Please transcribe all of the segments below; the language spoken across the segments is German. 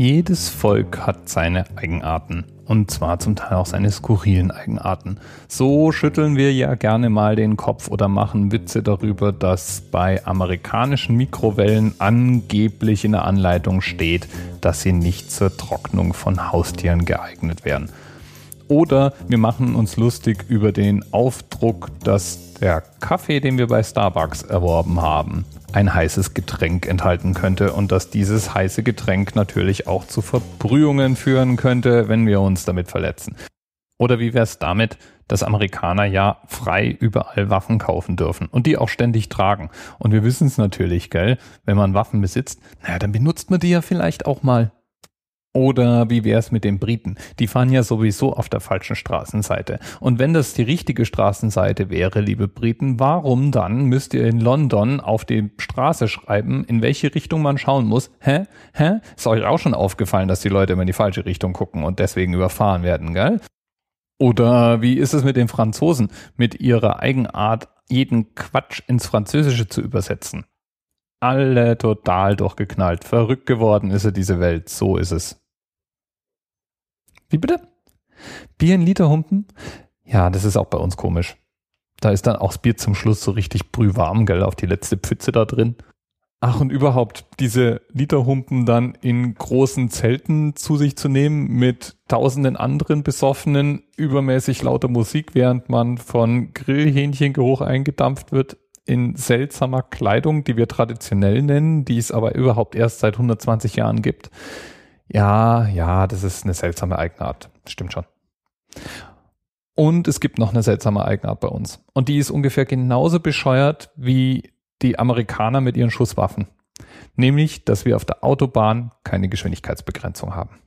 Jedes Volk hat seine Eigenarten. Und zwar zum Teil auch seine skurrilen Eigenarten. So schütteln wir ja gerne mal den Kopf oder machen Witze darüber, dass bei amerikanischen Mikrowellen angeblich in der Anleitung steht, dass sie nicht zur Trocknung von Haustieren geeignet werden. Oder wir machen uns lustig über den Aufdruck, dass der Kaffee, den wir bei Starbucks erworben haben, ein heißes Getränk enthalten könnte und dass dieses heiße Getränk natürlich auch zu Verbrühungen führen könnte, wenn wir uns damit verletzen. Oder wie wäre es damit, dass Amerikaner ja frei überall Waffen kaufen dürfen und die auch ständig tragen. Und wir wissen es natürlich, gell, wenn man Waffen besitzt, naja, dann benutzt man die ja vielleicht auch mal. Oder wie wäre es mit den Briten? Die fahren ja sowieso auf der falschen Straßenseite. Und wenn das die richtige Straßenseite wäre, liebe Briten, warum dann müsst ihr in London auf die Straße schreiben, in welche Richtung man schauen muss? Hä? Hä? Ist euch auch schon aufgefallen, dass die Leute immer in die falsche Richtung gucken und deswegen überfahren werden, gell? Oder wie ist es mit den Franzosen, mit ihrer Eigenart, jeden Quatsch ins Französische zu übersetzen? Alle total durchgeknallt. Verrückt geworden ist er diese Welt. So ist es. Wie bitte? Bier in Liter humpen? Ja, das ist auch bei uns komisch. Da ist dann auch das Bier zum Schluss so richtig brühwarm, gell, auf die letzte Pfütze da drin. Ach, und überhaupt, diese Literhumpen dann in großen Zelten zu sich zu nehmen mit tausenden anderen Besoffenen, übermäßig lauter Musik, während man von Grillhähnchengeruch eingedampft wird, in seltsamer Kleidung, die wir traditionell nennen, die es aber überhaupt erst seit 120 Jahren gibt. Ja, ja, das ist eine seltsame Eigenart. Stimmt schon. Und es gibt noch eine seltsame Eigenart bei uns. Und die ist ungefähr genauso bescheuert wie die Amerikaner mit ihren Schusswaffen. Nämlich, dass wir auf der Autobahn keine Geschwindigkeitsbegrenzung haben.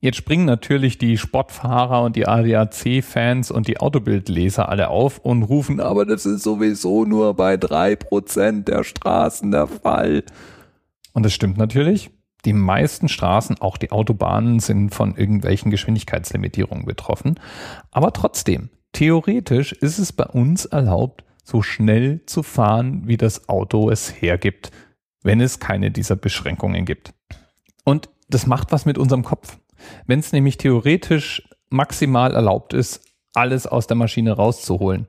Jetzt springen natürlich die Sportfahrer und die ADAC-Fans und die Autobildleser alle auf und rufen, aber das ist sowieso nur bei drei Prozent der Straßen der Fall. Und das stimmt natürlich. Die meisten Straßen, auch die Autobahnen, sind von irgendwelchen Geschwindigkeitslimitierungen betroffen. Aber trotzdem, theoretisch ist es bei uns erlaubt, so schnell zu fahren, wie das Auto es hergibt, wenn es keine dieser Beschränkungen gibt. Und das macht was mit unserem Kopf. Wenn es nämlich theoretisch maximal erlaubt ist, alles aus der Maschine rauszuholen,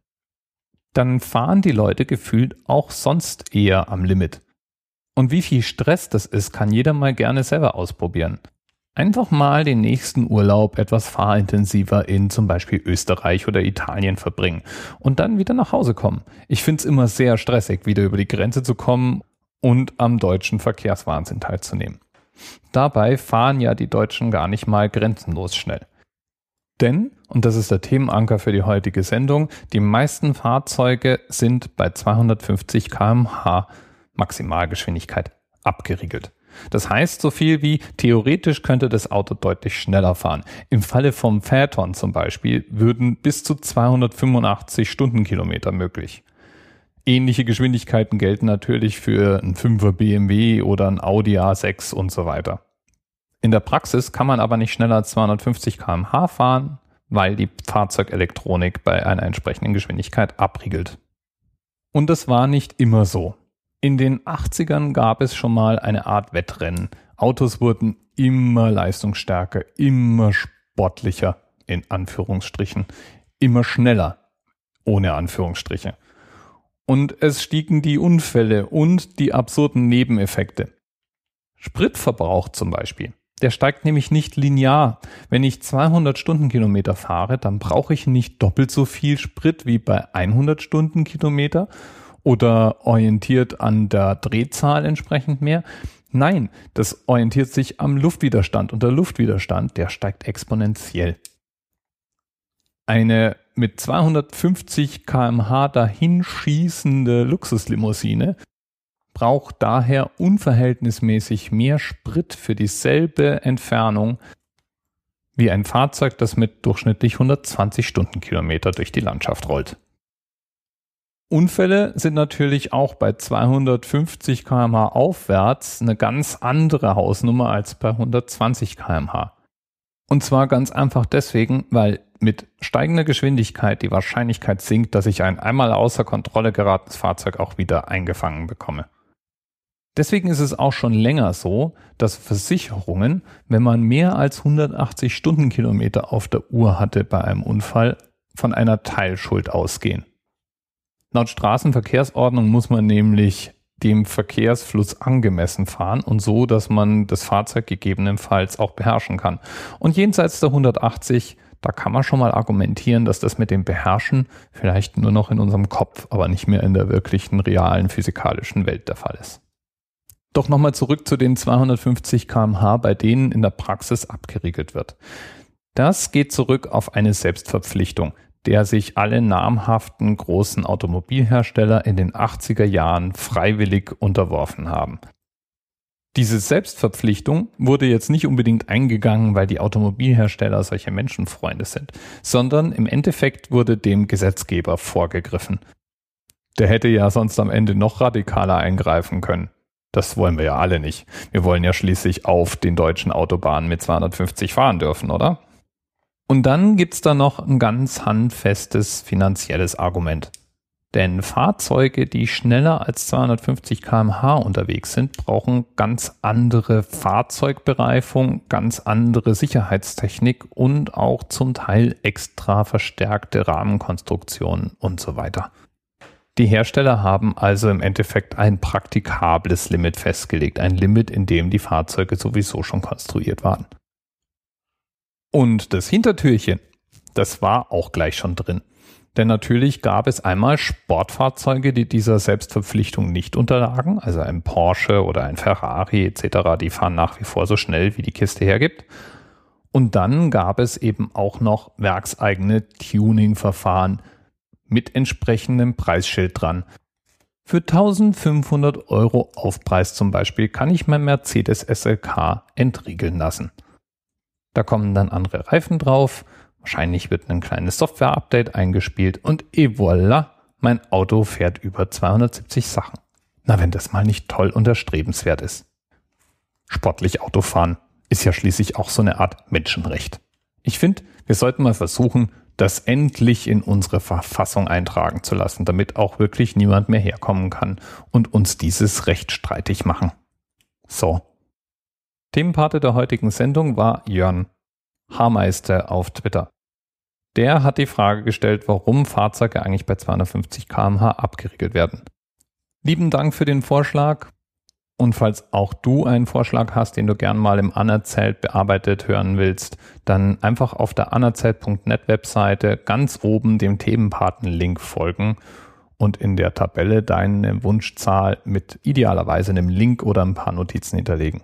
dann fahren die Leute gefühlt auch sonst eher am Limit. Und wie viel Stress das ist, kann jeder mal gerne selber ausprobieren. Einfach mal den nächsten Urlaub etwas fahrintensiver in zum Beispiel Österreich oder Italien verbringen und dann wieder nach Hause kommen. Ich finde es immer sehr stressig, wieder über die Grenze zu kommen und am deutschen Verkehrswahnsinn teilzunehmen. Dabei fahren ja die Deutschen gar nicht mal grenzenlos schnell. Denn, und das ist der Themenanker für die heutige Sendung, die meisten Fahrzeuge sind bei 250 kmh Maximalgeschwindigkeit abgeriegelt. Das heißt so viel wie theoretisch könnte das Auto deutlich schneller fahren. Im Falle vom Phaeton zum Beispiel würden bis zu 285 Stundenkilometer möglich. Ähnliche Geschwindigkeiten gelten natürlich für ein 5er BMW oder ein Audi A6 und so weiter. In der Praxis kann man aber nicht schneller als 250 kmh fahren, weil die Fahrzeugelektronik bei einer entsprechenden Geschwindigkeit abriegelt. Und das war nicht immer so. In den 80ern gab es schon mal eine Art Wettrennen. Autos wurden immer leistungsstärker, immer sportlicher, in Anführungsstrichen, immer schneller, ohne Anführungsstriche. Und es stiegen die Unfälle und die absurden Nebeneffekte. Spritverbrauch zum Beispiel. Der steigt nämlich nicht linear. Wenn ich 200 Stundenkilometer fahre, dann brauche ich nicht doppelt so viel Sprit wie bei 100 Stundenkilometer oder orientiert an der Drehzahl entsprechend mehr. Nein, das orientiert sich am Luftwiderstand und der Luftwiderstand, der steigt exponentiell. Eine mit 250 kmh dahinschießende Luxuslimousine braucht daher unverhältnismäßig mehr Sprit für dieselbe Entfernung wie ein Fahrzeug, das mit durchschnittlich 120 Stundenkilometer durch die Landschaft rollt. Unfälle sind natürlich auch bei 250 kmh aufwärts eine ganz andere Hausnummer als bei 120 kmh. Und zwar ganz einfach deswegen, weil mit steigender Geschwindigkeit die Wahrscheinlichkeit sinkt, dass ich ein einmal außer Kontrolle geratenes Fahrzeug auch wieder eingefangen bekomme. Deswegen ist es auch schon länger so, dass Versicherungen, wenn man mehr als 180 Stundenkilometer auf der Uhr hatte bei einem Unfall, von einer Teilschuld ausgehen. Laut Straßenverkehrsordnung muss man nämlich dem Verkehrsfluss angemessen fahren und so, dass man das Fahrzeug gegebenenfalls auch beherrschen kann. Und jenseits der 180, da kann man schon mal argumentieren, dass das mit dem Beherrschen vielleicht nur noch in unserem Kopf, aber nicht mehr in der wirklichen realen physikalischen Welt der Fall ist. Doch nochmal zurück zu den 250 kmh, bei denen in der Praxis abgeriegelt wird. Das geht zurück auf eine Selbstverpflichtung, der sich alle namhaften großen Automobilhersteller in den 80er Jahren freiwillig unterworfen haben. Diese Selbstverpflichtung wurde jetzt nicht unbedingt eingegangen, weil die Automobilhersteller solche Menschenfreunde sind, sondern im Endeffekt wurde dem Gesetzgeber vorgegriffen. Der hätte ja sonst am Ende noch radikaler eingreifen können. Das wollen wir ja alle nicht. Wir wollen ja schließlich auf den deutschen Autobahnen mit 250 fahren dürfen, oder? Und dann gibt's da noch ein ganz handfestes finanzielles Argument. Denn Fahrzeuge, die schneller als 250 kmh unterwegs sind, brauchen ganz andere Fahrzeugbereifung, ganz andere Sicherheitstechnik und auch zum Teil extra verstärkte Rahmenkonstruktionen und so weiter. Die Hersteller haben also im Endeffekt ein praktikables Limit festgelegt, ein Limit, in dem die Fahrzeuge sowieso schon konstruiert waren. Und das Hintertürchen, das war auch gleich schon drin. Denn natürlich gab es einmal Sportfahrzeuge, die dieser Selbstverpflichtung nicht unterlagen, also ein Porsche oder ein Ferrari etc., die fahren nach wie vor so schnell, wie die Kiste hergibt. Und dann gab es eben auch noch werkseigene Tuning-Verfahren, mit entsprechendem Preisschild dran. Für 1500 Euro Aufpreis zum Beispiel kann ich mein Mercedes SLK entriegeln lassen. Da kommen dann andere Reifen drauf, wahrscheinlich wird ein kleines Software-Update eingespielt und et voilà, mein Auto fährt über 270 Sachen. Na, wenn das mal nicht toll und erstrebenswert ist. Sportlich Autofahren ist ja schließlich auch so eine Art Menschenrecht. Ich finde, wir sollten mal versuchen, das endlich in unsere Verfassung eintragen zu lassen, damit auch wirklich niemand mehr herkommen kann und uns dieses Recht streitig machen. So. Themenpate der heutigen Sendung war Jörn Haarmeister auf Twitter. Der hat die Frage gestellt, warum Fahrzeuge eigentlich bei 250 kmh abgeriegelt werden. Lieben Dank für den Vorschlag. Und falls auch du einen Vorschlag hast, den du gern mal im Anerzählt bearbeitet hören willst, dann einfach auf der anerzählt.net Webseite ganz oben dem Themenpaten-Link folgen und in der Tabelle deine Wunschzahl mit idealerweise einem Link oder ein paar Notizen hinterlegen.